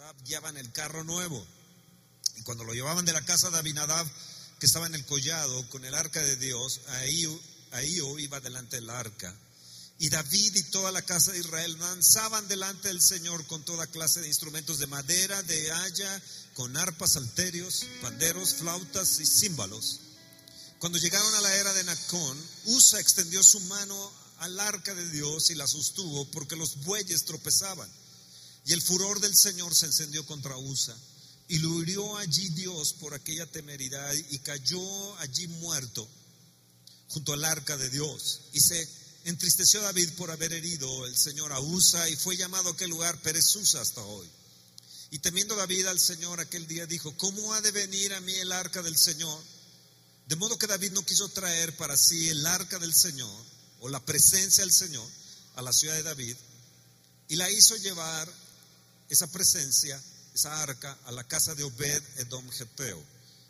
Abinadab el carro nuevo. Y cuando lo llevaban de la casa de Abinadab, que estaba en el collado con el arca de Dios, ahí, ahí iba delante del arca. Y David y toda la casa de Israel danzaban delante del Señor con toda clase de instrumentos de madera, de haya, con arpas, salterios, panderos, flautas y címbalos. Cuando llegaron a la era de Nacón, Usa extendió su mano al arca de Dios y la sostuvo porque los bueyes tropezaban. Y el furor del Señor se encendió contra Usa. Y lo hirió allí Dios por aquella temeridad y cayó allí muerto junto al arca de Dios. Y se entristeció David por haber herido el Señor a Usa y fue llamado aquel lugar Perezusa hasta hoy. Y temiendo David al Señor aquel día dijo, ¿cómo ha de venir a mí el arca del Señor? De modo que David no quiso traer para sí el arca del Señor o la presencia del Señor a la ciudad de David y la hizo llevar esa presencia, esa arca, a la casa de Obed Edom Geteo.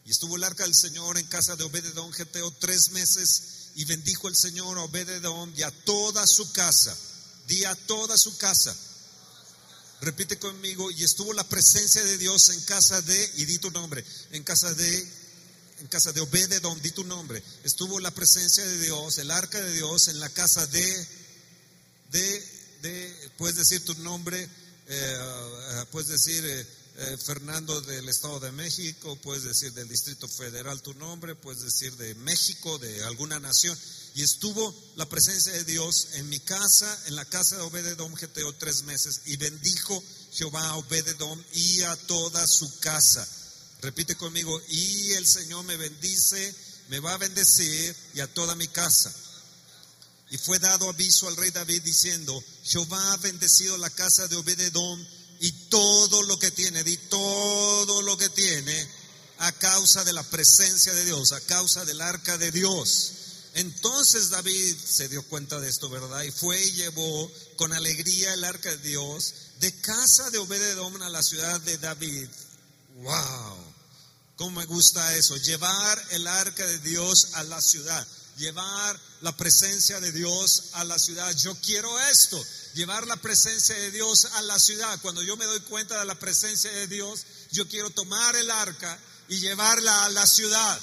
Y estuvo el arca del Señor en casa de Obed Edom Geteo tres meses y bendijo el Señor a Obed Edom y a toda su casa. Di a toda su casa. Repite conmigo, y estuvo la presencia de Dios en casa de, y di tu nombre, en casa de en casa de Obededom, di tu nombre, estuvo la presencia de Dios, el arca de Dios en la casa de, de, de puedes decir tu nombre, eh, puedes decir eh, eh, Fernando del Estado de México, puedes decir del Distrito Federal tu nombre, puedes decir de México, de alguna nación. Y estuvo la presencia de Dios en mi casa, en la casa de Obededom Geteo tres meses, y bendijo Jehová a Obededom y a toda su casa. Repite conmigo, y el Señor me bendice, me va a bendecir y a toda mi casa. Y fue dado aviso al rey David diciendo, Jehová ha bendecido la casa de Obededom y todo lo que tiene, di todo lo que tiene, a causa de la presencia de Dios, a causa del arca de Dios. Entonces David se dio cuenta de esto, ¿verdad? Y fue y llevó con alegría el arca de Dios de casa de Obededom a la ciudad de David. ¡Wow! ¿Cómo me gusta eso? Llevar el arca de Dios a la ciudad llevar la presencia de Dios a la ciudad. Yo quiero esto, llevar la presencia de Dios a la ciudad. Cuando yo me doy cuenta de la presencia de Dios, yo quiero tomar el arca y llevarla a la ciudad.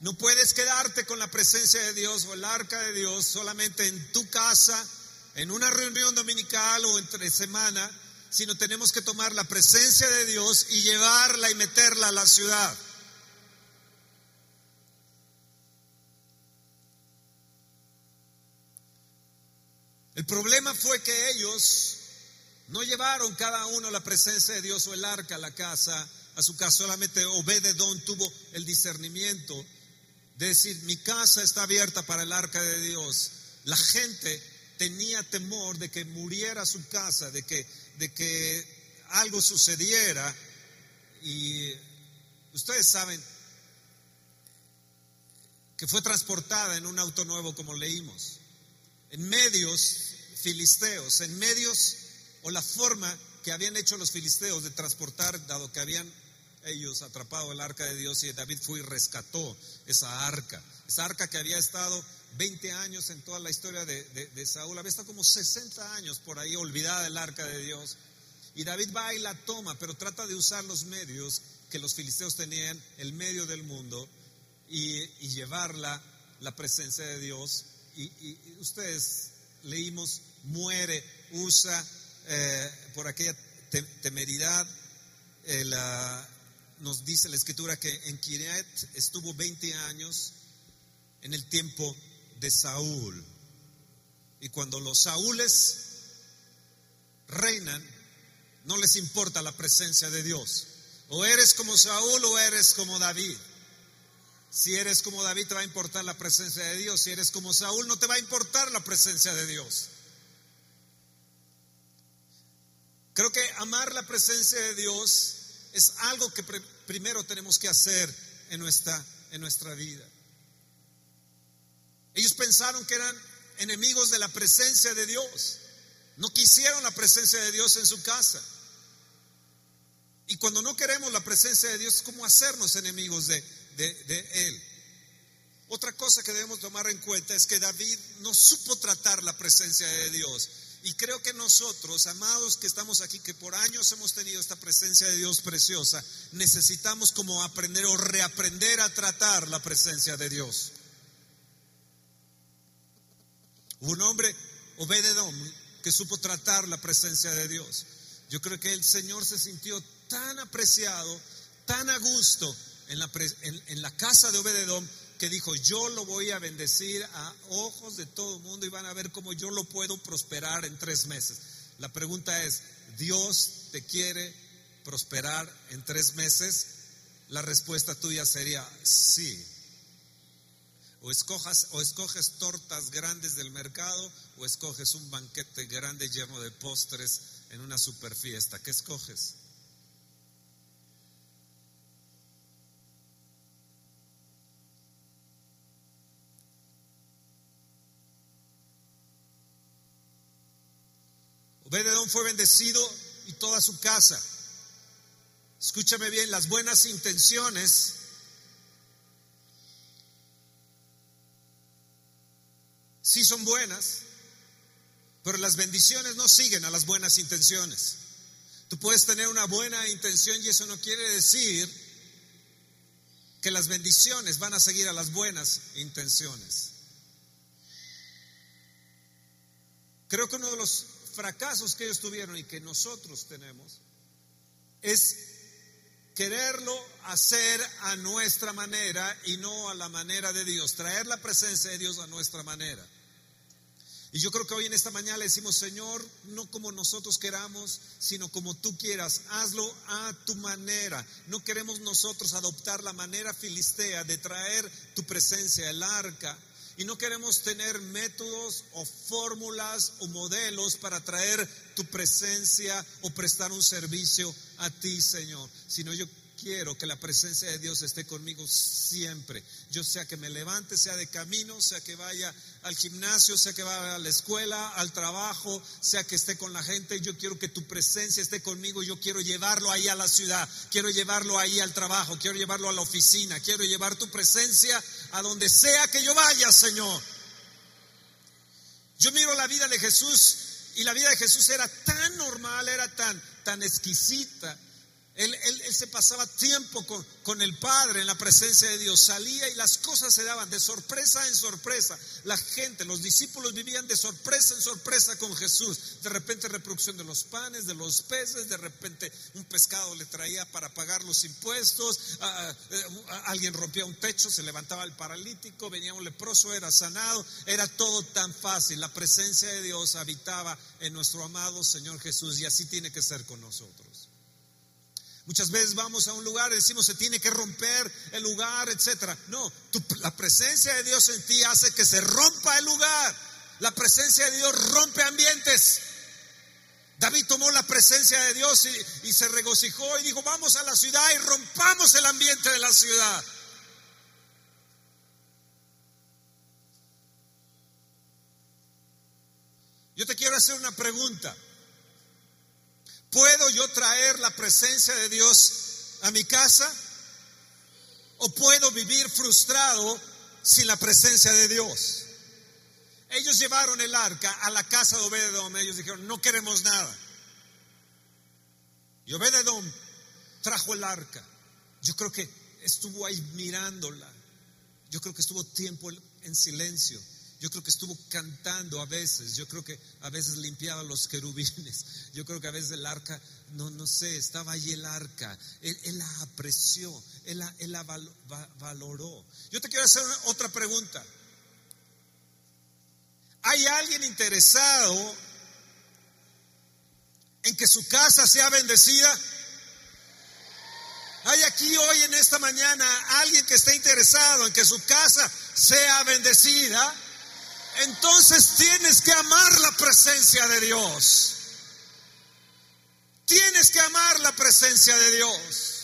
No puedes quedarte con la presencia de Dios o el arca de Dios solamente en tu casa, en una reunión dominical o entre semana, sino tenemos que tomar la presencia de Dios y llevarla y meterla a la ciudad. El problema fue que ellos no llevaron cada uno la presencia de Dios o el arca a la casa, a su casa. Solamente Obededón tuvo el discernimiento de decir, mi casa está abierta para el arca de Dios. La gente tenía temor de que muriera su casa, de que, de que algo sucediera. Y ustedes saben que fue transportada en un auto nuevo como leímos en medios filisteos, en medios o la forma que habían hecho los filisteos de transportar, dado que habían ellos atrapado el arca de Dios y David fue y rescató esa arca, esa arca que había estado 20 años en toda la historia de, Saúl, había estado como 60 años por ahí olvidada el arca de Dios. Y David va y la toma, pero trata de usar los medios que los filisteos tenían, el medio del mundo, y, llevarla, la presencia de Dios, y, ustedes leímos, muere, usa eh, por aquella temeridad. Eh, nos dice la escritura que en Kiriat estuvo 20 años en el tiempo de Saúl. Y cuando los Saúles reinan, no les importa la presencia de Dios. O eres como Saúl o eres como David. Si eres como David te va a importar la presencia de Dios. Si eres como Saúl no te va a importar la presencia de Dios. Creo que amar la presencia de Dios es algo que primero tenemos que hacer en nuestra, en nuestra vida. Ellos pensaron que eran enemigos de la presencia de Dios. No quisieron la presencia de Dios en su casa. Y cuando no queremos la presencia de Dios, ¿cómo hacernos enemigos de, de, él. Otra cosa que debemos tomar en cuenta es que David no supo tratar la presencia de Dios. Y creo que nosotros, amados que estamos aquí, que por años hemos tenido esta presencia de Dios preciosa, necesitamos como aprender o reaprender a tratar la presencia de Dios. Un hombre, Obededom, que supo tratar la presencia de Dios. Yo creo que el Señor se sintió tan apreciado, tan a gusto en la, en, la casa de Obededom que dijo, yo lo voy a bendecir a ojos de todo el mundo y van a ver cómo yo lo puedo prosperar en tres meses. La pregunta es, ¿Dios te quiere prosperar en tres meses? La respuesta tuya sería sí. O, escojas, o escoges tortas grandes del mercado o escoges un banquete grande lleno de postres en una super fiesta. ¿Qué escoges? Obededón fue bendecido y toda su casa. Escúchame bien, las buenas intenciones sí son buenas, pero las bendiciones no siguen a las buenas intenciones. Tú puedes tener una buena intención y eso no quiere decir que las bendiciones van a seguir a las buenas intenciones. Creo que uno de los fracasos que ellos tuvieron y que nosotros tenemos es quererlo hacer a nuestra manera y no a la manera de Dios, traer la presencia de Dios a nuestra manera. Y yo creo que hoy en esta mañana le decimos, Señor, no como nosotros queramos, sino como tú quieras, hazlo a tu manera. No queremos nosotros adoptar la manera filistea de traer tu presencia, el arca, y no queremos tener métodos o fórmulas o modelos para traer tu presencia o prestar un servicio a ti, Señor, sino yo quiero que la presencia de Dios esté conmigo siempre. Yo sea que me levante, sea de camino, sea que vaya al gimnasio, sea que vaya a la escuela, al trabajo, sea que esté con la gente. Yo quiero que tu presencia esté conmigo. Yo quiero llevarlo ahí a la ciudad, quiero llevarlo ahí al trabajo, quiero llevarlo a la oficina, quiero llevar tu presencia a donde sea que yo vaya, Señor. Yo miro la vida de Jesús y la vida de Jesús era tan normal, era tan, tan exquisita él, se pasaba tiempo con, el Padre en la presencia de Dios, salía y las cosas se daban de sorpresa en sorpresa. La gente, los discípulos vivían de sorpresa en sorpresa con Jesús. De repente reproducción de los panes, de los peces, de repente un pescado le traía para pagar los impuestos, eh, alguien rompía un techo, se levantaba el paralítico, venía un leproso, era sanado, era todo tan fácil. La presencia de Dios habitaba en nuestro amado Señor Jesús y así tiene que ser con nosotros. Muchas veces vamos a un lugar y decimos se tiene que romper el lugar, etcétera. No, la presencia de Dios en ti hace que se rompa el lugar. La presencia de Dios rompe ambientes. David tomó la presencia de Dios y, y se regocijó y dijo, vamos a la ciudad y rompamos el ambiente de la ciudad. Yo te quiero hacer una pregunta. ¿Puedo yo traer la presencia de Dios a mi casa? ¿O puedo vivir frustrado sin la presencia de Dios? Ellos llevaron el arca a la casa de Obededom. Ellos dijeron, no queremos nada. Y Obededom trajo el arca. Yo creo que estuvo ahí mirándola. Yo creo que estuvo tiempo en silencio. Yo creo que estuvo cantando a veces, yo creo que a veces limpiaba los querubines, yo creo que a veces el arca, no, no sé, estaba ahí el arca, él, la apreció, él la, valoró. Yo te quiero hacer otra pregunta. ¿Hay alguien interesado en que su casa sea bendecida? ¿Hay aquí hoy en esta mañana alguien que esté interesado en que su casa sea bendecida? Entonces tienes que amar la presencia de Dios. Tienes que amar la presencia de Dios.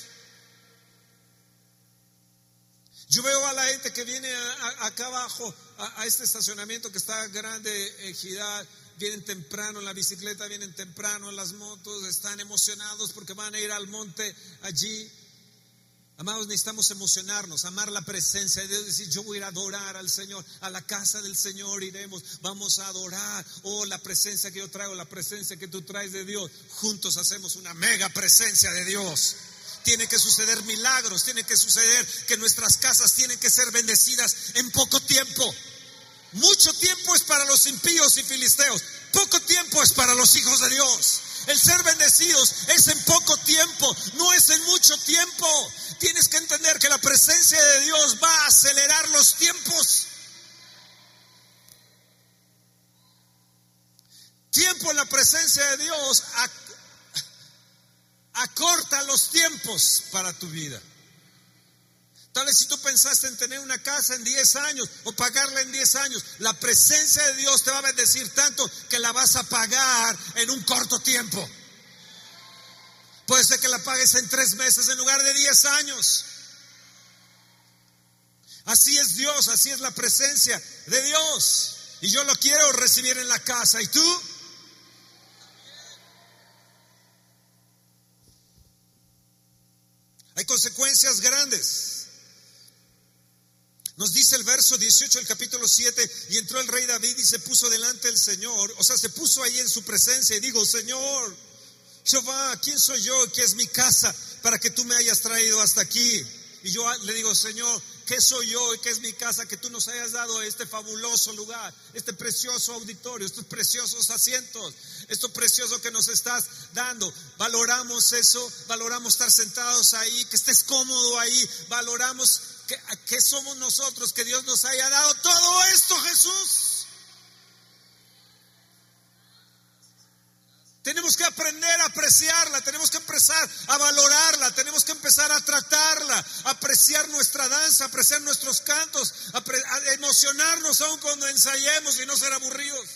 Yo veo a la gente que viene acá abajo, a, este estacionamiento que está grande, Ejidad, vienen temprano en la bicicleta, vienen temprano en las motos, están emocionados porque van a ir al monte allí. Amados, necesitamos emocionarnos, amar la presencia de Dios, decir, yo voy a a adorar al Señor, a la casa del Señor iremos, vamos a adorar, oh, la presencia que yo traigo, la presencia que tú traes de Dios, juntos hacemos una mega presencia de Dios. Tiene que suceder milagros, tiene que suceder que nuestras casas tienen que ser bendecidas en poco tiempo. Mucho tiempo es para los impíos y filisteos, poco tiempo es para los hijos de Dios. El ser bendecidos es en poco tiempo, no es en mucho tiempo. Tienes que entender que la presencia de Dios va a acelerar los tiempos. Tiempo en la presencia de Dios acorta los tiempos para tu vida. Tal vez si tú pensaste en tener una casa en 10 años o pagarla en 10 años, la presencia de Dios te va a bendecir tanto que la vas a pagar en un corto tiempo. Puede ser que la pagues en tres meses en lugar de 10 años. Así es Dios, así es la presencia de Dios. Y yo lo quiero recibir en la casa. ¿Y tú? Hay consecuencias grandes. Nos dice el verso 18 del capítulo 7, y entró el rey David y se puso delante del Señor, o sea, se puso ahí en su presencia y digo, Señor, Jehová, ¿quién soy yo? ¿Qué es mi casa para que tú me hayas traído hasta aquí? Y yo le digo, Señor, ¿qué soy yo y qué es mi casa que tú nos hayas dado este fabuloso lugar, este precioso auditorio, estos preciosos asientos, esto precioso que nos estás dando? Valoramos eso, valoramos estar sentados ahí, que estés cómodo ahí, valoramos ¿Qué, somos nosotros que Dios nos haya dado todo esto, Jesús? Tenemos que aprender a apreciarla, tenemos que empezar a valorarla, tenemos que empezar a tratarla, apreciar nuestra danza, apreciar nuestros cantos, emocionarnos aún cuando ensayemos y no ser aburridos.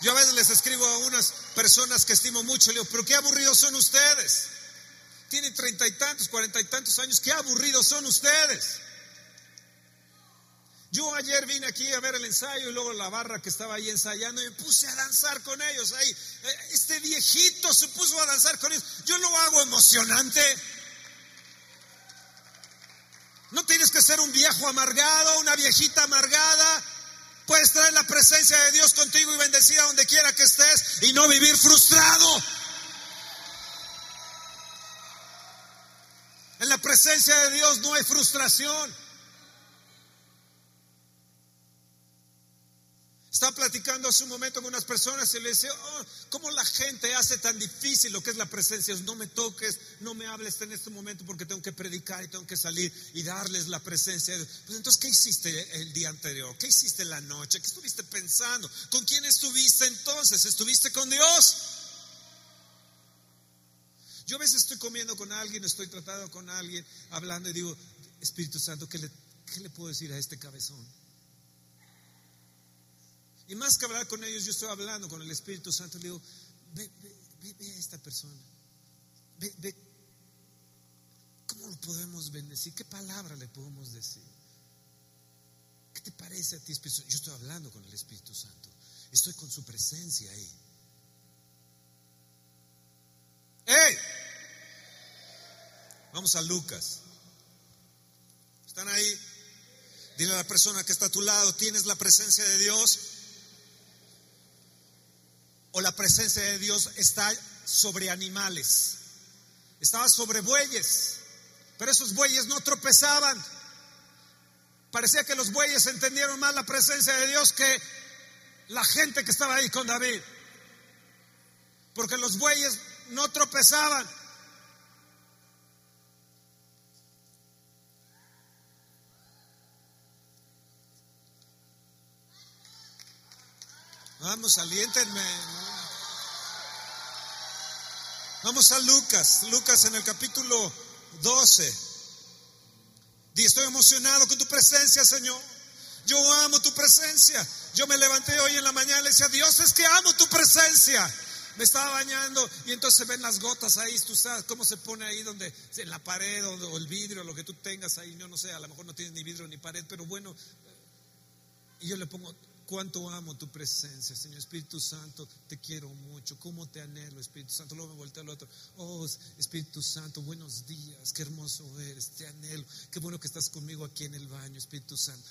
Yo a veces les escribo a unas personas que estimo mucho, le digo, pero qué aburridos son ustedes. Tienen treinta y tantos, cuarenta y tantos años, qué aburridos son ustedes. Yo ayer vine aquí a ver el ensayo y luego la barra que estaba ahí ensayando y me puse a danzar con ellos. Ahí, eh, este viejito se puso a danzar con ellos. Yo lo hago emocionante. No tienes que ser un viejo amargado, una viejita amargada. Puedes traer la presencia de Dios contigo y bendecida donde quiera que estés y no vivir frustrado. En la presencia de Dios no hay frustración. Estaba platicando hace un momento con unas personas y le decía, oh, ¿cómo la gente hace tan difícil lo que es la presencia? No me toques, no me hables en este momento porque tengo que predicar y tengo que salir y darles la presencia. Pues entonces, ¿qué hiciste el día anterior? ¿Qué hiciste la noche? ¿Qué estuviste pensando? ¿Con quién estuviste entonces? ¿Estuviste con Dios? Yo a veces estoy comiendo con alguien, estoy tratando con alguien, hablando y digo, Espíritu Santo, ¿qué le, qué le puedo decir a este cabezón? Y más que hablar con ellos, yo estoy hablando con el Espíritu Santo. Le digo, ve, ve, ve, a esta persona. Ve, ve, ¿cómo lo podemos bendecir? ¿Qué palabra le podemos decir? ¿Qué te parece a ti, Espíritu Yo estoy hablando con el Espíritu Santo. Estoy con su presencia ahí. ¡Ey! Vamos a Lucas. ¿Están ahí? Dile a la persona que está a tu lado, ¿tienes la presencia de Dios? o la presencia de Dios está sobre animales. Estaba sobre bueyes, pero esos bueyes no tropezaban. Parecía que los bueyes entendieron más la presencia de Dios que la gente que estaba ahí con David. Porque los bueyes no tropezaban. Vamos, aliéntenme. Vamos a Lucas, Lucas en el capítulo 12. Y estoy emocionado con tu presencia, Señor. Yo amo tu presencia. Yo me levanté hoy en la mañana y le decía, Dios, es que amo tu presencia. Me estaba bañando y entonces ven las gotas ahí, tú sabes cómo se pone ahí donde, en la pared o, el vidrio, lo que tú tengas ahí, yo no sé, a lo mejor no tiene ni vidrio ni pared, pero bueno, y yo le pongo cuánto amo tu presencia, Señor Espíritu Santo, te quiero mucho, cómo te anhelo, Espíritu Santo. Luego me volteo al otro, oh Espíritu Santo, buenos días, qué hermoso eres, te anhelo, qué bueno que estás conmigo aquí en el baño, Espíritu Santo.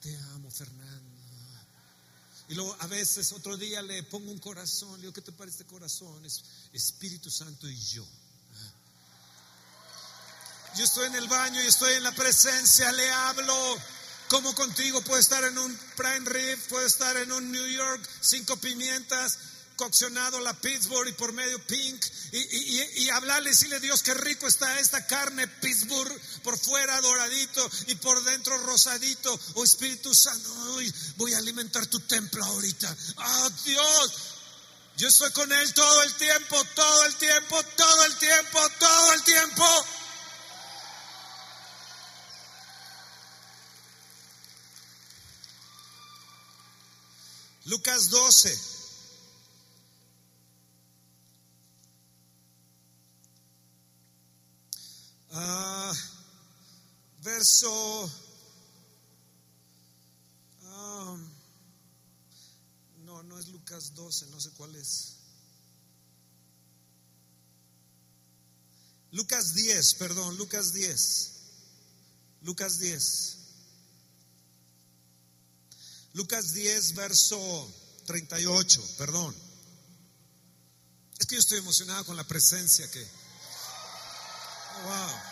Te amo, Fernando. Y luego a veces otro día le pongo un corazón, le digo, ¿qué te parece este corazón? Es Espíritu Santo y yo. Yo estoy en el baño y estoy en la presencia, le hablo como contigo. Puedo estar en un prime rib, puedo estar en un New York, cinco pimientas, coccionado la Pittsburgh y por medio pink y, y, y, hablarle y decirle Dios qué rico está esta carne Pittsburgh por fuera doradito y por dentro rosadito. Oh Espíritu Santo voy a alimentar tu templo ahorita. Oh Dios yo estoy con él todo el tiempo todo el tiempo todo el tiempo todo el tiempo Lucas 12 Ah, verso... Ah, no, no es Lucas 12, no sé cuál es. Lucas 10, perdón, Lucas 10. Lucas 10. Lucas 10, verso 38, perdón. Es que yo estoy emocionado con la presencia que Wow.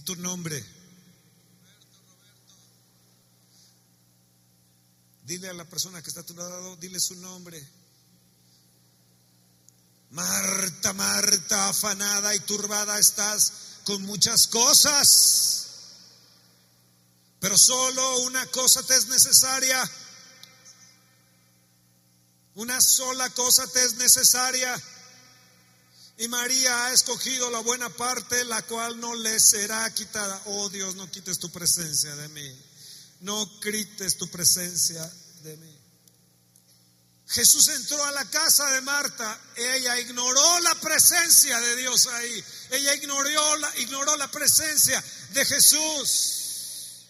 Tu nombre. Dile a la persona que está a tu lado, dile su nombre. Marta, Marta, afanada y turbada estás con muchas cosas, pero solo una cosa te es necesaria. Una sola cosa te es necesaria. Y María ha escogido la buena parte, la cual no le será quitada. Oh Dios, no quites tu presencia de mí. No grites tu presencia de mí. Jesús entró a la casa de Marta. Ella ignoró la presencia de Dios ahí. Ella ignoró la, ignoró la presencia de Jesús.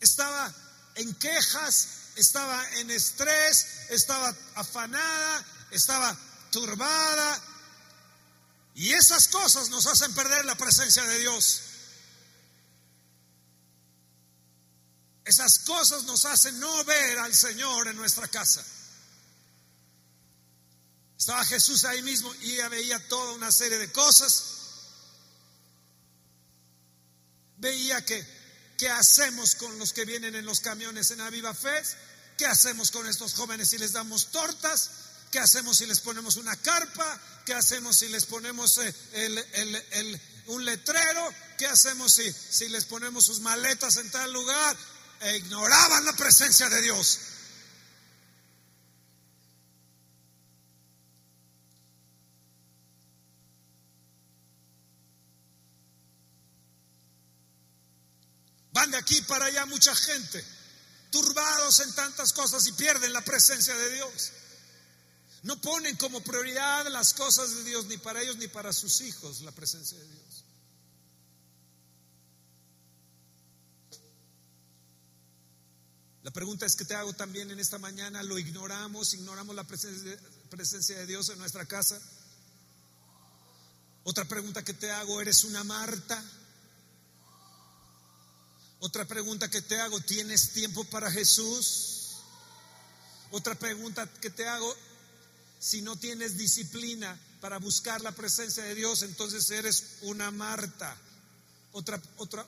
Estaba en quejas, estaba en estrés, estaba afanada, estaba turbada. Y esas cosas nos hacen perder la presencia de Dios. Esas cosas nos hacen no ver al Señor en nuestra casa. Estaba Jesús ahí mismo y ella veía toda una serie de cosas. Veía que, ¿qué hacemos con los que vienen en los camiones en Aviva Fe? ¿Qué hacemos con estos jóvenes si les damos tortas? ¿Qué hacemos si les ponemos una carpa? ¿Qué hacemos si les ponemos eh, un letrero? ¿Qué hacemos si, si les ponemos sus maletas en tal lugar? E ignoraban la presencia de Dios. Van de aquí para allá mucha gente, turbados en tantas cosas y pierden la presencia de Dios. No ponen como prioridad las cosas de Dios, ni para ellos ni para sus hijos, la presencia de Dios. La pregunta es que te hago también en esta mañana, ¿lo ignoramos? ¿Ignoramos la presencia de Dios en nuestra casa? Otra pregunta que te hago, ¿eres una Marta? Otra pregunta que te hago, ¿tienes tiempo para Jesús? Otra pregunta que te hago, si no tienes disciplina para buscar la presencia de Dios, entonces eres una Marta. Otra, otro,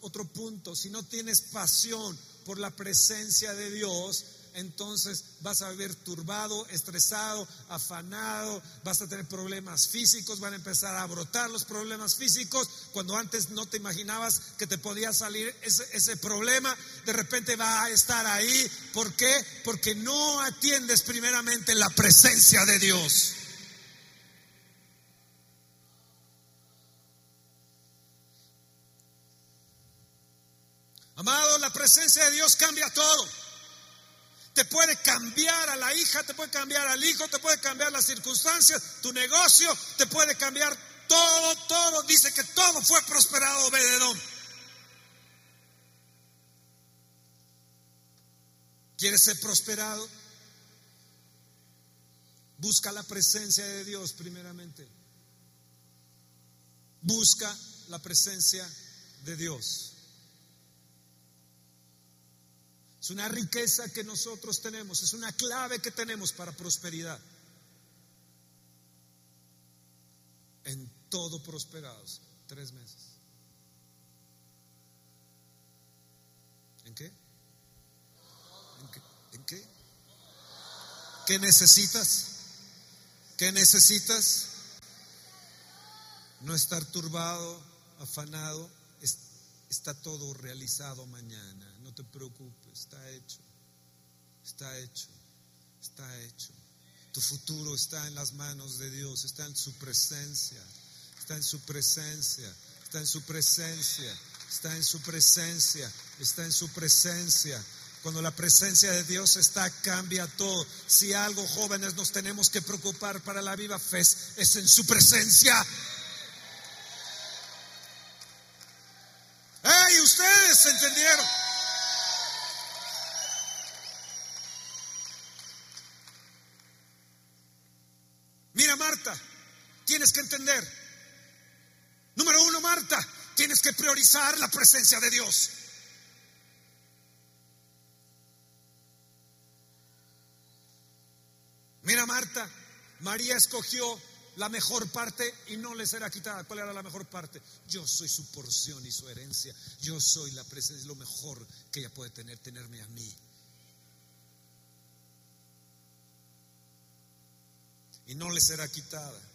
otro punto, si no tienes pasión por la presencia de Dios, entonces vas a vivir turbado, estresado, afanado, vas a tener problemas físicos, van a empezar a brotar los problemas físicos. Cuando antes no te imaginabas que te podía salir ese, ese problema, de repente va a estar ahí. ¿Por qué? Porque no atiendes primeramente la presencia de Dios. Amado, la presencia de Dios cambia todo. Te puede cambiar a la hija, te puede cambiar al hijo, te puede cambiar las circunstancias, tu negocio, te puede cambiar todo, todo. Dice que todo fue prosperado, Obededón. ¿Quieres ser prosperado? Busca la presencia de Dios primeramente. Busca la presencia de Dios. Es una riqueza que nosotros tenemos, es una clave que tenemos para prosperidad. En todo prosperados, tres meses. ¿En qué? ¿En qué? ¿En qué? ¿Qué necesitas? ¿Qué necesitas? No estar turbado, afanado, está todo realizado mañana. No te preocupes, está hecho. Está hecho. Está hecho. Tu futuro está en las manos de Dios, está en su presencia. Está en su presencia. Está en su presencia. Está en su presencia. Está en su presencia. Cuando la presencia de Dios está, cambia todo. Si algo jóvenes nos tenemos que preocupar para la viva fe es en su presencia. ¡Hey! Ustedes entendieron. Mira, Marta, tienes que entender. Número uno, Marta, tienes que priorizar la presencia de Dios. Mira, Marta, María escogió la mejor parte y no le será quitada. ¿Cuál era la mejor parte? Yo soy su porción y su herencia. Yo soy la presencia, lo mejor que ella puede tener, tenerme a mí. Y no le será quitada.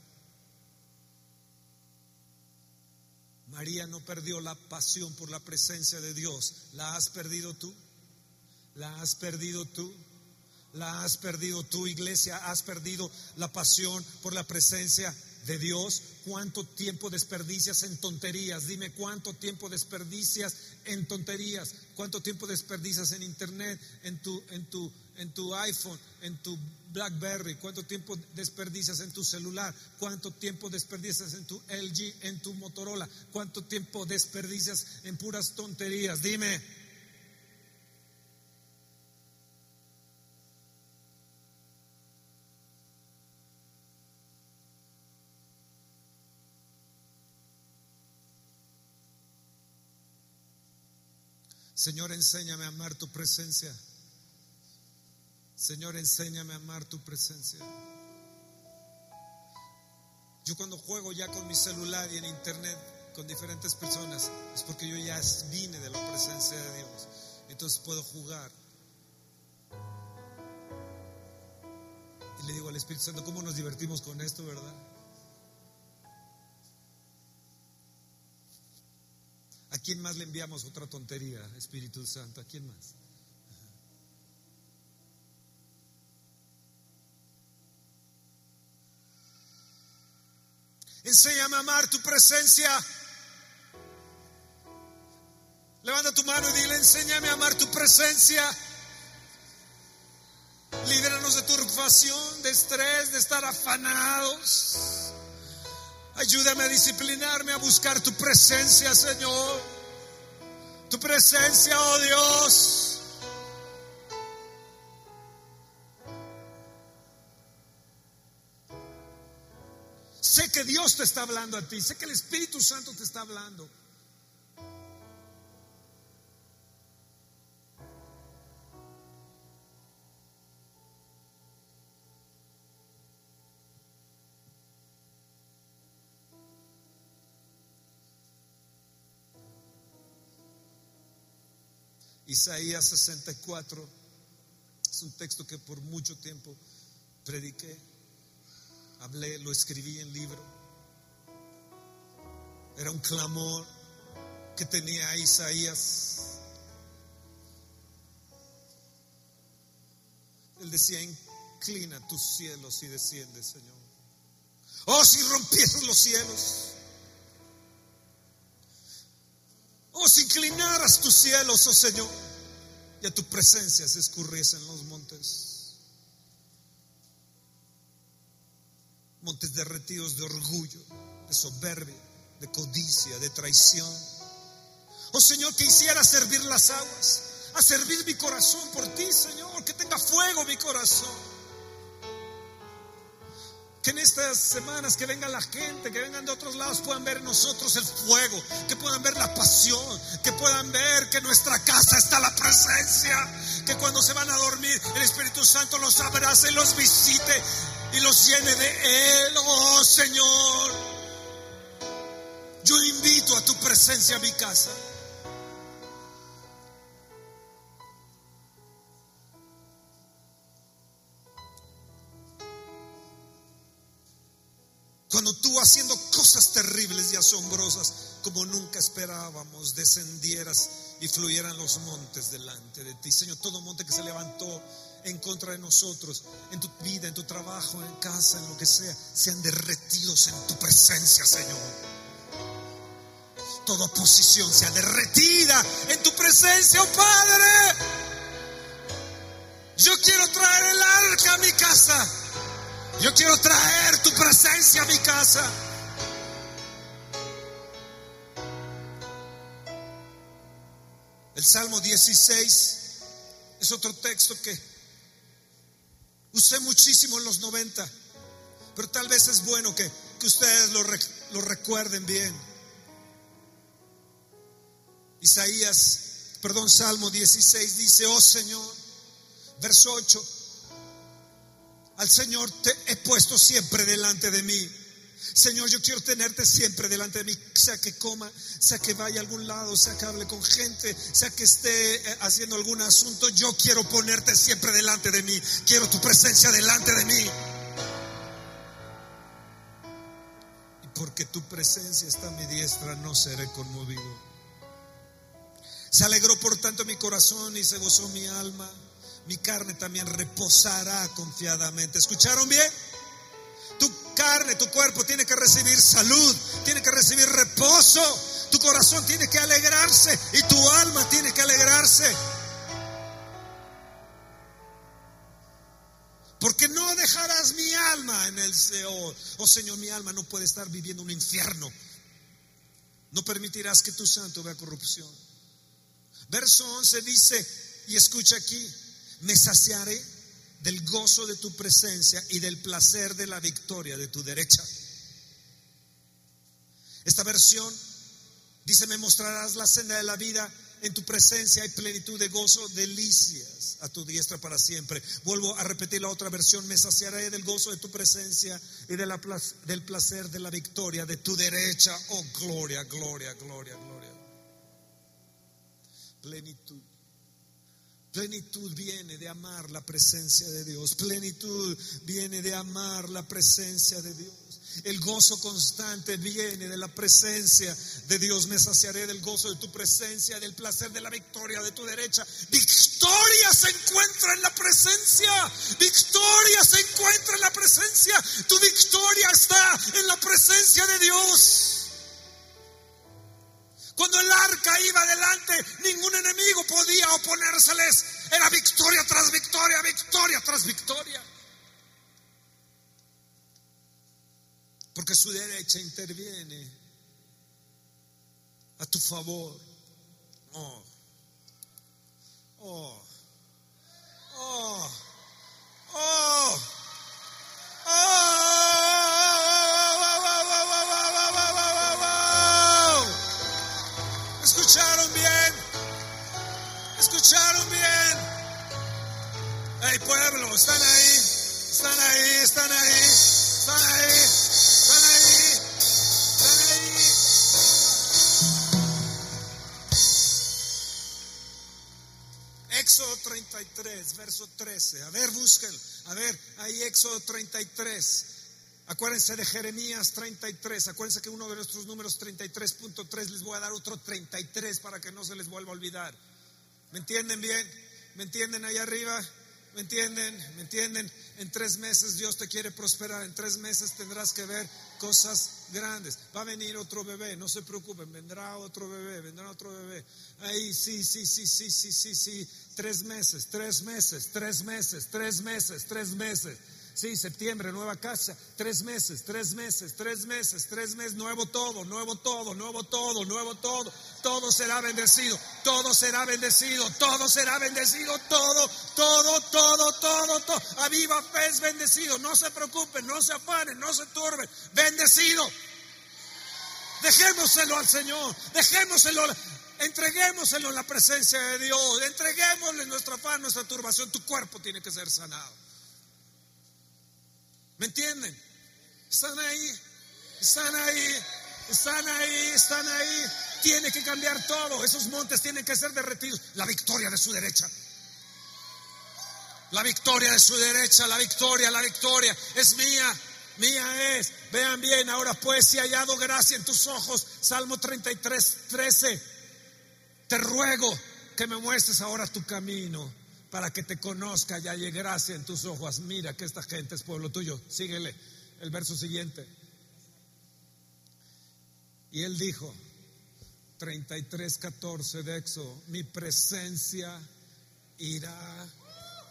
María no perdió la pasión por la presencia de Dios. ¿La has perdido tú? ¿La has perdido tú? la has perdido tu iglesia, has perdido la pasión por la presencia de Dios. ¿Cuánto tiempo desperdicias en tonterías? Dime cuánto tiempo desperdicias en tonterías. ¿Cuánto tiempo desperdicias en internet, en tu en tu en tu iPhone, en tu BlackBerry? ¿Cuánto tiempo desperdicias en tu celular? ¿Cuánto tiempo desperdicias en tu LG, en tu Motorola? ¿Cuánto tiempo desperdicias en puras tonterías? Dime. Señor, enséñame a amar tu presencia. Señor, enséñame a amar tu presencia. Yo cuando juego ya con mi celular y en internet con diferentes personas, es porque yo ya vine de la presencia de Dios. Entonces puedo jugar. Y le digo al Espíritu Santo, ¿cómo nos divertimos con esto, verdad? ¿A quién más le enviamos otra tontería, Espíritu Santo? ¿A quién más? Enséñame a amar tu presencia. Levanta tu mano y dile, enséñame a amar tu presencia. Líbranos de turbación, de estrés, de estar afanados. Ayúdame a disciplinarme, a buscar tu presencia, Señor. Tu presencia, oh Dios. Dios te está hablando a ti, sé que el Espíritu Santo te está hablando. Isaías 64, un texto que por mucho tiempo prediqué, hablé, lo escribí en libro. Era un clamor que tenía Isaías. Él decía, inclina tus cielos y desciende, Señor. Oh, si rompieras los cielos. Oh, si inclinaras tus cielos, oh Señor, y a tu presencia se escurriesen los montes. Montes derretidos de orgullo, de soberbia, de codicia, de traición. Oh Señor, que hiciera servir las aguas, a servir mi corazón por ti, Señor, que tenga fuego mi corazón. Que en estas semanas que venga la gente, que vengan de otros lados, puedan ver en nosotros el fuego, que puedan ver la pasión, que puedan ver que en nuestra casa está la presencia, que cuando se van a dormir el Espíritu Santo los abrace los visite y los llene de Él. Oh Señor, yo invito a tu presencia a mi casa. Cuando tú haciendo cosas terribles y asombrosas como nunca esperábamos, descendieras y fluyeran los montes delante de ti. Señor, todo monte que se levantó en contra de nosotros, en tu vida, en tu trabajo, en casa, en lo que sea, sean derretidos en tu presencia, Señor. Toda oposición sea derretida en tu presencia, oh Padre. Yo quiero traer el arca a mi casa. Yo quiero traer tu presencia a mi casa. El Salmo 16 es otro texto que usé muchísimo en los 90, pero tal vez es bueno que, ustedes lo, lo recuerden bien. Isaías, perdón, Salmo 16 dice, oh Señor, verso 8, al Señor te he puesto siempre delante de mí. Señor, yo quiero tenerte siempre delante de mí, sea que coma, sea que vaya a algún lado, sea que hable con gente, sea que esté eh, haciendo algún asunto, yo quiero ponerte siempre delante de mí, quiero tu presencia delante de mí. Y porque tu presencia está a mi diestra, no seré conmovido. Se alegró por tanto mi corazón y se gozó mi alma mi carne también reposará confiadamente. ¿Escucharon bien? Tu carne, tu cuerpo tiene que recibir salud, tiene que recibir reposo, tu corazón tiene que alegrarse y tu alma tiene que alegrarse. Porque no dejarás mi alma en el Seol. Oh Señor, mi alma no puede estar viviendo un infierno. No permitirás que tu santo vea corrupción. Verso 11 dice, y escucha aquí, me saciaré del gozo de tu presencia y del placer de la victoria de tu derecha. Esta versión dice, me mostrarás la senda de la vida, en tu presencia hay plenitud de gozo, delicias a tu diestra para siempre. Vuelvo a repetir la otra versión, me saciaré del gozo de tu presencia y del placer de la victoria de tu derecha. Oh, gloria, gloria, gloria, gloria. Plenitud. Plenitud viene de amar la presencia de Dios. Plenitud viene de amar la presencia de Dios. El gozo constante viene de la presencia de Dios. Me saciaré del gozo de tu presencia, del placer de la victoria de tu derecha. Victoria se encuentra en la presencia. Victoria se encuentra en la presencia. Tu victoria está en la presencia de Dios. Cuando el arca iba adelante, ningún enemigo podía oponérseles. Era victoria tras victoria, victoria tras victoria. Porque su derecha interviene a tu favor. Oh, oh, oh, oh, oh. ¿Escucharon bien? ¿Escucharon bien? Hey pueblo, están ahí, están ahí, están ahí, están ahí, están ahí, están ahí. Éxodo 33, verso 13. A ver, búsquenlo. A ver, ahí Éxodo 33. Acuérdense de Jeremías 33. Acuérdense que uno de nuestros números 33.3 les voy a dar otro 33 para que no se les vuelva a olvidar. ¿Me entienden bien? ¿Me entienden ahí arriba? ¿Me entienden? ¿Me entienden? En tres meses Dios te quiere prosperar. En tres meses tendrás que ver cosas grandes. Va a venir otro bebé, no se preocupen. Vendrá otro bebé, vendrá otro bebé. Ahí, sí, sí, sí, sí, sí, sí, sí. Tres meses, tres meses, tres meses, tres meses, tres meses. Sí, septiembre, nueva casa, tres meses, tres meses, tres meses, tres meses, nuevo todo, nuevo todo, nuevo todo, nuevo todo. Todo será bendecido, todo será bendecido, todo será bendecido, todo, todo, todo, todo, todo. A fe es bendecido, no se preocupen, no se afanen, no se turben, bendecido. Dejémoselo al Señor, dejémoselo, entreguémoselo en la presencia de Dios, entreguémosle nuestra afán, nuestra turbación. Tu cuerpo tiene que ser sanado. ¿Me entienden? Están ahí, están ahí, están ahí, están ahí. Tiene que cambiar todo. Esos montes tienen que ser derretidos. La victoria de su derecha. La victoria de su derecha, la victoria, la victoria es mía. Mía es. Vean bien, ahora pues si hallado gracia en tus ojos, Salmo 33, 13. Te ruego que me muestres ahora tu camino para que te conozca y haya gracia en tus ojos. Mira que esta gente es pueblo tuyo. Síguele el verso siguiente. Y él dijo, 33, 14 de Éxodo, mi presencia irá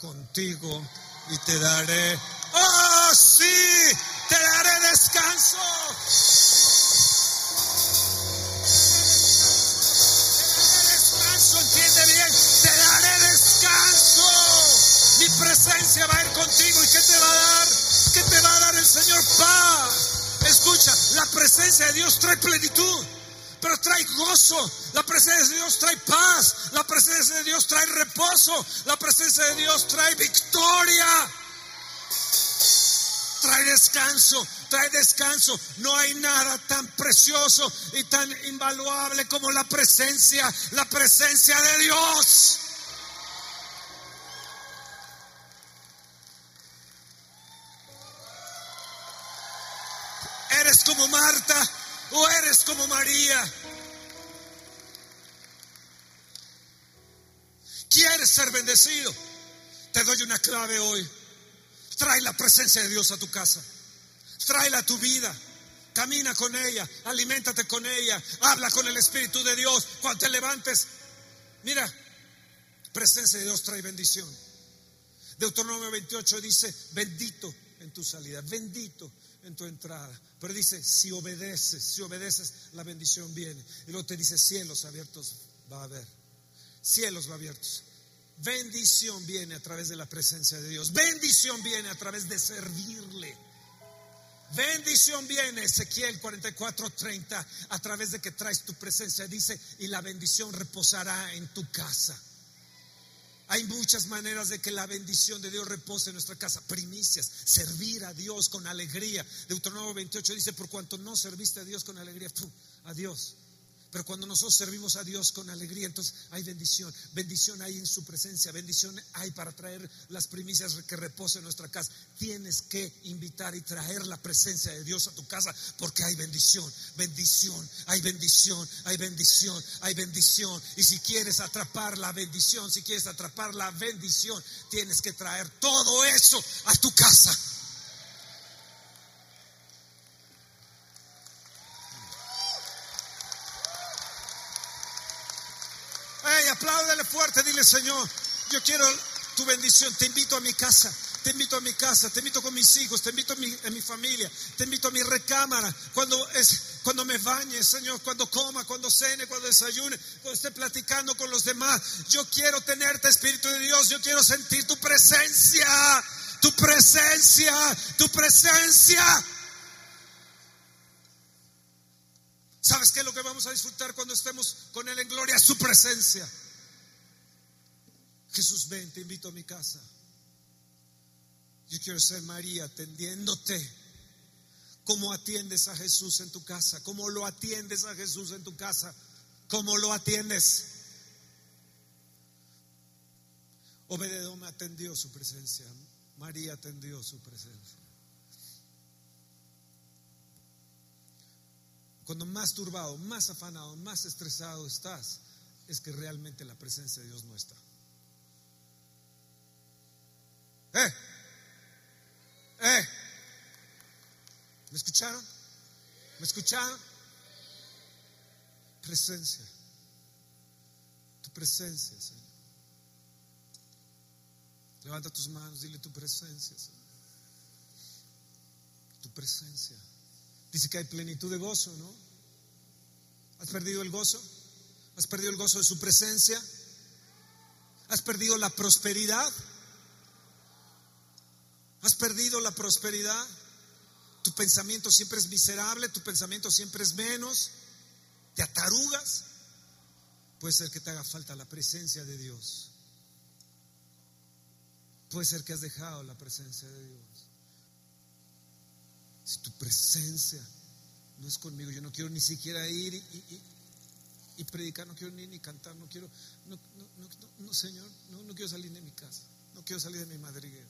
contigo y te daré, oh sí, te daré descanso. Presencia va a ir contigo. ¿Y qué te va a dar? ¿Qué te va a dar el Señor? Paz. Escucha, la presencia de Dios trae plenitud, pero trae gozo. La presencia de Dios trae paz. La presencia de Dios trae reposo. La presencia de Dios trae victoria. Trae descanso, trae descanso. No hay nada tan precioso y tan invaluable como la presencia, la presencia de Dios. Ser bendecido? Te doy una clave hoy. Trae la presencia de Dios a tu casa. Tráela a tu vida. Camina con ella, aliméntate con ella, habla con el Espíritu de Dios. Cuando te levantes, mira, presencia de Dios trae bendición. Deuteronomio 28 dice, bendito en tu salida, bendito en tu entrada. Pero dice, si obedeces, si obedeces, la bendición viene. Y luego te dice, cielos abiertos va a haber. Cielos va abiertos. Bendición viene a través de la presencia de Dios. Bendición viene a través de servirle. Bendición viene, Ezequiel 44, 30, a través de que traes tu presencia. Dice, y la bendición reposará en tu casa. Hay muchas maneras de que la bendición de Dios repose en nuestra casa. Primicias, servir a Dios con alegría. Deuteronomio 28 dice, por cuanto no serviste a Dios con alegría, tú, a Dios pero cuando nosotros servimos a Dios con alegría, entonces hay bendición. Bendición hay en su presencia. Bendición hay para traer las primicias que reposen en nuestra casa. Tienes que invitar y traer la presencia de Dios a tu casa porque hay bendición. Bendición, hay bendición, hay bendición, hay bendición. Y si quieres atrapar la bendición, si quieres atrapar la bendición, tienes que traer todo eso a tu casa. Apláudele fuerte, dile Señor, yo quiero tu bendición, te invito a mi casa, te invito a mi casa, te invito con mis hijos, te invito a mi, mi familia, te invito a mi recámara, cuando, es, cuando me bañe, Señor, cuando coma, cuando cene, cuando desayune, cuando esté platicando con los demás. Yo quiero tenerte, Espíritu de Dios, yo quiero sentir tu presencia, tu presencia, tu presencia. ¿Sabes qué es lo que vamos a disfrutar cuando estemos con Él en gloria? Su presencia. Jesús, ven, te invito a mi casa. Yo quiero ser María atendiéndote. ¿Cómo atiendes a Jesús en tu casa? ¿Cómo lo atiendes a Jesús en tu casa? ¿Cómo lo atiendes? Obededón atendió su presencia. María atendió su presencia. Cuando más turbado, más afanado, más estresado estás, es que realmente la presencia de Dios no está. ¡Eh! ¡Eh! ¿Me escucharon? ¿Me escucharon? Presencia. Tu presencia, Señor. Levanta tus manos, dile tu presencia, Señor. Tu presencia. Dice que hay plenitud de gozo, ¿no? ¿Has perdido el gozo? ¿Has perdido el gozo de su presencia? ¿Has perdido la prosperidad? ¿Has perdido la prosperidad? Tu pensamiento siempre es miserable, tu pensamiento siempre es menos, te atarugas. Puede ser que te haga falta la presencia de Dios. Puede ser que has dejado la presencia de Dios. Si tu presencia no es conmigo, yo no quiero ni siquiera ir y, predicar, no quiero ni, ni cantar, no quiero, no, no, Señor, no, no quiero salir de mi casa, no quiero salir de mi madriguera.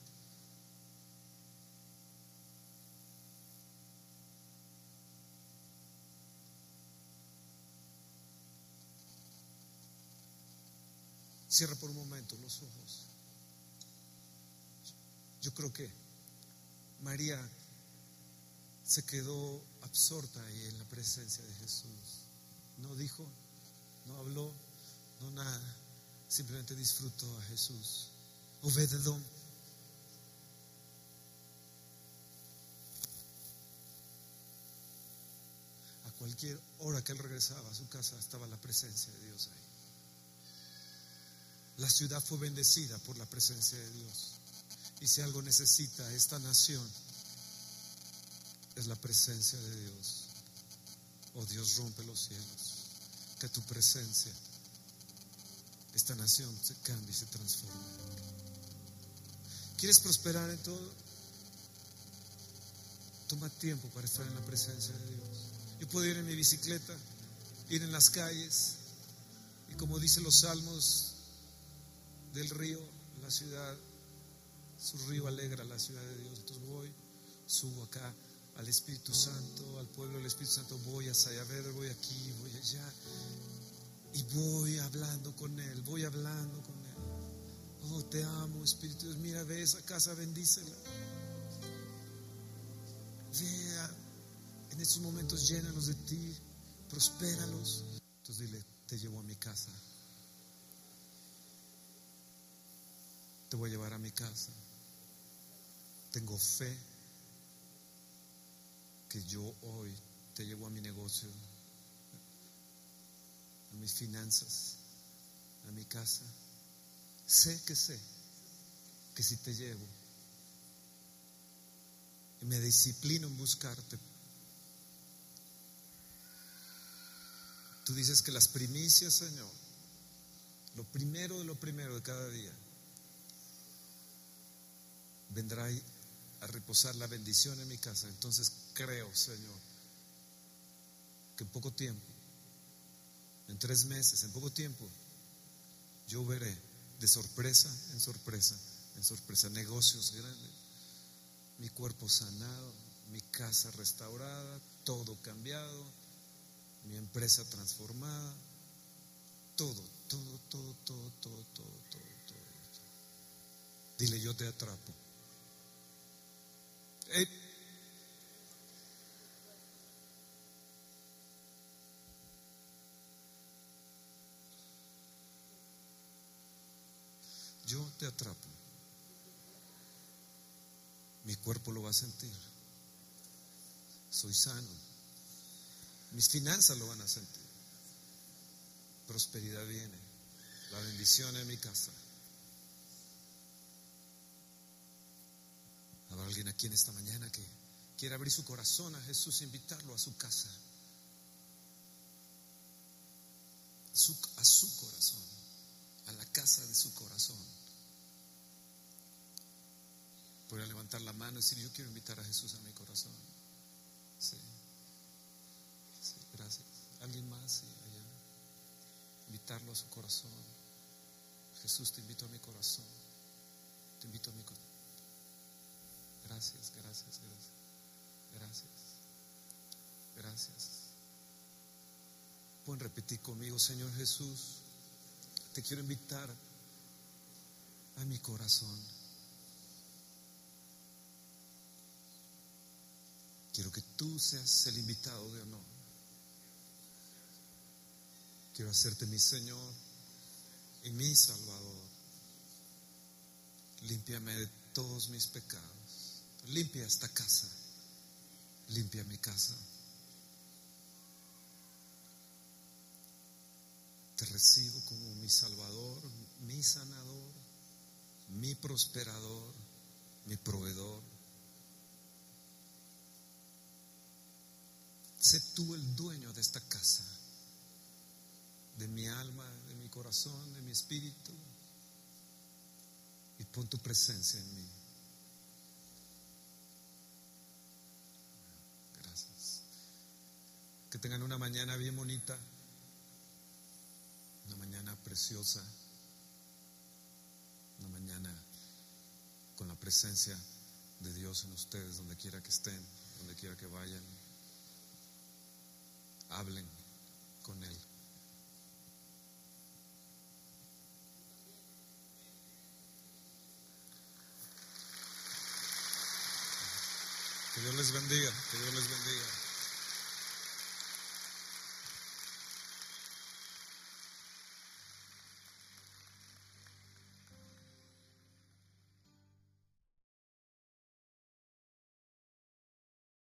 Cierra por un momento los ojos. Yo creo que María se quedó absorta ahí en la presencia de Jesús. No dijo, no habló, no nada. Simplemente disfrutó a Jesús. Obededón. A cualquier hora que él regresaba a su casa estaba la presencia de Dios ahí. La ciudad fue bendecida por la presencia de Dios. Y si algo necesita esta nación, es la presencia de Dios. Oh Dios, rompe los cielos. Que tu presencia, esta nación se cambie y se transforme. ¿Quieres prosperar en todo? Toma tiempo para estar en la presencia de Dios. Yo puedo ir en mi bicicleta, ir en las calles, y como dicen los salmos, del río, la ciudad, su río alegra la ciudad de Dios. Entonces voy, subo acá al Espíritu Santo, al pueblo del Espíritu Santo, voy a Sayavedra, voy aquí, voy allá, y voy hablando con Él, voy hablando con Él. Oh, te amo, Espíritu Dios, mira, ve esa casa, bendícela. Vea, en estos momentos llénalos de ti, prospéralos. Entonces dile, te llevo a mi casa. Te voy a llevar a mi casa. Tengo fe que yo hoy te llevo a mi negocio, a mis finanzas, a mi casa. Sé que sé que si te llevo y me disciplino en buscarte, tú dices que las primicias, Señor, lo primero de lo primero de cada día, vendrá a reposar la bendición en mi casa. Entonces creo, Señor, que en poco tiempo, en tres meses, en poco tiempo, yo veré de sorpresa en sorpresa, en sorpresa, negocios grandes, mi cuerpo sanado, mi casa restaurada, todo cambiado, mi empresa transformada, todo, todo, todo, todo, todo, todo, todo. todo. Dile, yo te atrapo. Eh, yo te atrapo. Mi cuerpo lo va a sentir. Soy sano. Mis finanzas lo van a sentir. Prosperidad viene. La bendición en mi casa. Habrá alguien aquí en esta mañana que quiere abrir su corazón a Jesús, invitarlo a su casa, a su corazón, a la casa de su corazón. Podría levantar la mano y decir, yo quiero invitar a Jesús a mi corazón. Sí. Sí, gracias. ¿Alguien más? Sí, allá. Invitarlo a su corazón. Jesús, te invito a mi corazón. Te invito a mi corazón. Gracias, gracias, gracias. Gracias. Gracias. Pueden repetir conmigo, Señor Jesús. Te quiero invitar a mi corazón. Quiero que tú seas el invitado de honor. Quiero hacerte mi Señor y mi Salvador. Límpiame de todos mis pecados. Limpia esta casa. Limpia mi casa. Te recibo como mi Salvador, mi sanador, mi prosperador, mi proveedor. Sé tú el dueño de esta casa, de mi alma, de mi corazón, de mi espíritu. Y pon tu presencia en mí. Gracias. Que tengan una mañana bien bonita, una mañana preciosa, una mañana con la presencia de Dios en ustedes, donde quiera que estén, donde quiera que vayan hablen con Él. Que Dios les bendiga, que Dios les bendiga.